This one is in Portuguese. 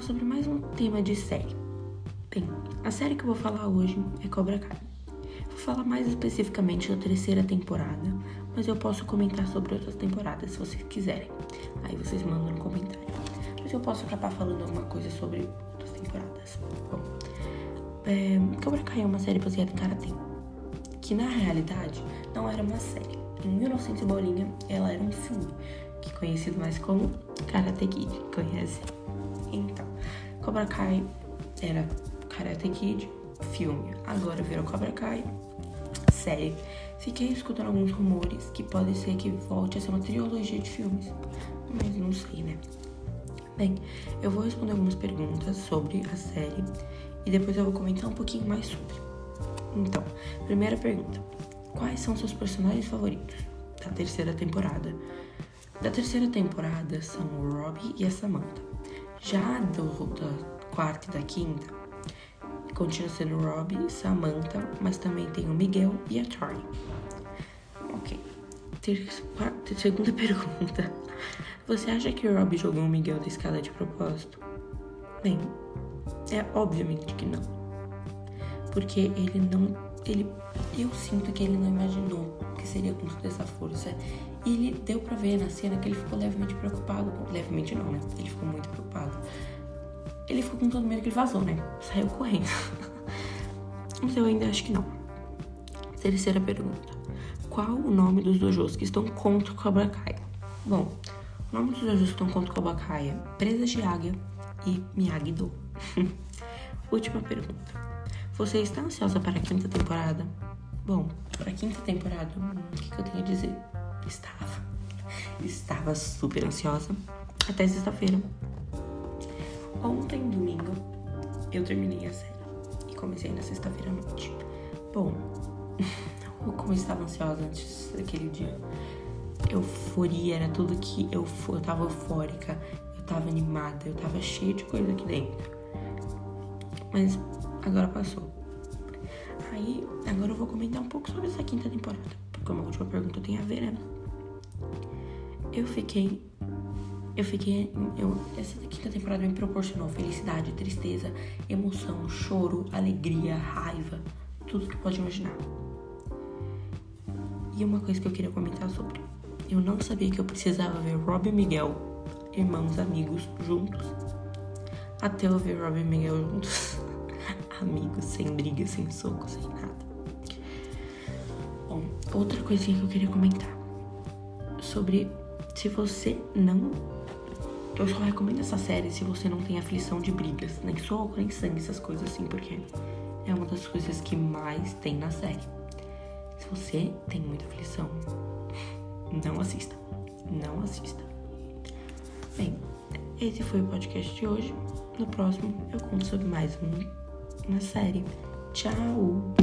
sobre mais um tema de série. Bem, a série que eu vou falar hoje é Cobra Kai. Vou falar mais especificamente da terceira temporada, mas eu posso comentar sobre outras temporadas se vocês quiserem. Aí vocês mandam no comentário. Mas eu posso acabar falando alguma coisa sobre outras temporadas. Bom, é, Cobra Kai é uma série baseada em Karate, que na realidade não era uma série. Em 1900 bolinha, ela era um filme, que conhecido mais como Karate Kid. Conhece? Então, Cobra Kai era Karate Kid, filme. Agora virou Cobra Kai, série. Fiquei escutando alguns rumores que pode ser que volte a ser uma trilogia de filmes, mas não sei, né? Bem, eu vou responder algumas perguntas sobre a série e depois eu vou comentar um pouquinho mais sobre. Então, primeira pergunta: Quais são seus personagens favoritos da terceira temporada? Da terceira temporada são o Robbie e a Samantha. Já do, da quarta e da quinta, continua sendo o Robbie Samantha, mas também tem o Miguel e a Charlie. Ok. Ter, quarta, segunda pergunta. Você acha que o Robbie jogou o Miguel da escada de propósito? Bem, é obviamente que não. Porque ele não. Ele, eu sinto que ele não imaginou que seria com toda essa força. E ele deu pra ver na cena que ele ficou levemente preocupado. Levemente não, né? Ele ficou muito preocupado. Ele ficou com todo medo que ele vazou, né? Saiu correndo. Mas eu ainda acho que não. Terceira pergunta. Qual o nome dos dojos que estão contra o Cobra Kai? Bom, o nome dos dojos que estão contra o Cobra Kai é Presas de Águia e Miyagi-Do. Última pergunta. Você está ansiosa para a quinta temporada? Bom, para a quinta temporada, o que, que eu tenho a dizer? Estava. Estava super ansiosa. Até sexta-feira. Ontem, domingo, eu terminei a série e comecei na sexta-feira à noite. Bom, como eu estava ansiosa antes daquele dia. Euforia era tudo que eu, eu tava eufórica, eu tava animada, eu tava cheia de coisa aqui dentro. Mas agora passou. Aí, agora eu vou comentar um pouco sobre essa quinta temporada, porque uma última pergunta tem a ver, né? Eu fiquei eu fiquei. Eu, essa quinta temporada me proporcionou felicidade, tristeza, emoção, choro, alegria, raiva, tudo que pode imaginar. E uma coisa que eu queria comentar sobre. Eu não sabia que eu precisava ver Rob e Miguel, irmãos amigos, juntos. Até eu ver Rob e Miguel juntos. amigos, sem briga, sem soco, sem nada. Bom, outra coisinha que eu queria comentar. Sobre se você não eu só recomendo essa série se você não tem aflição de brigas, nem soco, nem sangue, essas coisas assim, porque é uma das coisas que mais tem na série. Se você tem muita aflição, não assista. Não assista. Bem, esse foi o podcast de hoje. No próximo eu conto sobre mais um, uma série. Tchau!